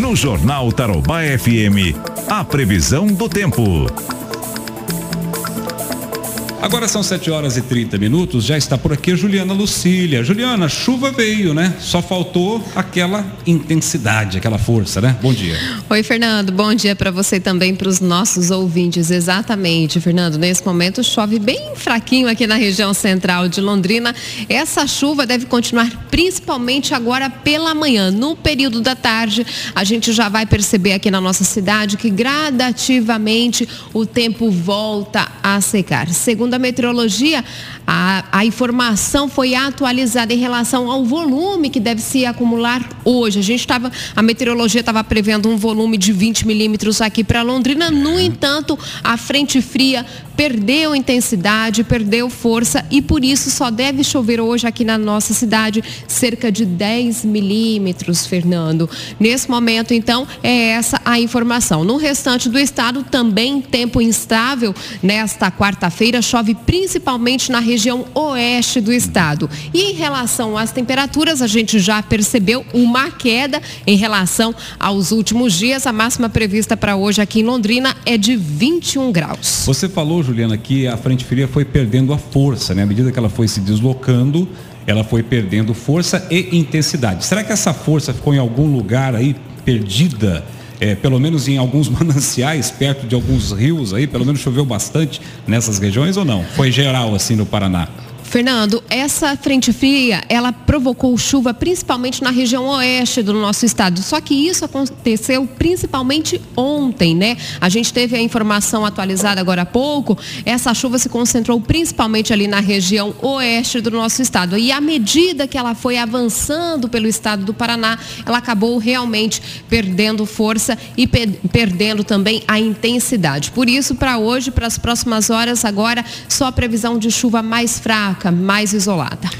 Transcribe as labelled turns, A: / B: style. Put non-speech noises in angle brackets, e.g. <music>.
A: No Jornal Tarobá FM, a previsão do tempo.
B: Agora são 7 horas e 30 minutos, já está por aqui a Juliana Lucília. Juliana, chuva veio, né? Só faltou aquela intensidade, aquela força, né? Bom dia.
C: Oi, Fernando. Bom dia para você também, para os nossos ouvintes. Exatamente, Fernando. Nesse momento chove bem fraquinho aqui na região central de Londrina. Essa chuva deve continuar principalmente agora pela manhã. No período da tarde, a gente já vai perceber aqui na nossa cidade que gradativamente o tempo volta a secar. Segundo Segundo a meteorologia, a, a informação foi atualizada em relação ao volume que deve se acumular hoje. A gente estava, a meteorologia estava prevendo um volume de 20 milímetros aqui para Londrina. No entanto, a frente fria perdeu intensidade, perdeu força e por isso só deve chover hoje aqui na nossa cidade cerca de 10 milímetros, Fernando. Nesse momento, então, é essa a informação. No restante do estado, também tempo instável. Nesta quarta-feira, chove principalmente na região oeste do estado. E em relação às temperaturas, a gente já percebeu uma queda em relação aos últimos dias. A máxima prevista para hoje aqui em Londrina é de 21 graus.
B: Você falou Juliana, que a frente fria foi perdendo a força, né? À medida que ela foi se deslocando, ela foi perdendo força e intensidade. Será que essa força ficou em algum lugar aí perdida? É, pelo menos em alguns <laughs> mananciais, perto de alguns rios aí, pelo menos choveu bastante nessas regiões ou não? Foi geral assim no Paraná?
C: Fernando, essa frente fria, ela provocou chuva principalmente na região oeste do nosso estado. Só que isso aconteceu principalmente ontem, né? A gente teve a informação atualizada agora há pouco. Essa chuva se concentrou principalmente ali na região oeste do nosso estado. E à medida que ela foi avançando pelo estado do Paraná, ela acabou realmente perdendo força e pe perdendo também a intensidade. Por isso, para hoje, para as próximas horas, agora, só previsão de chuva mais mais isolada.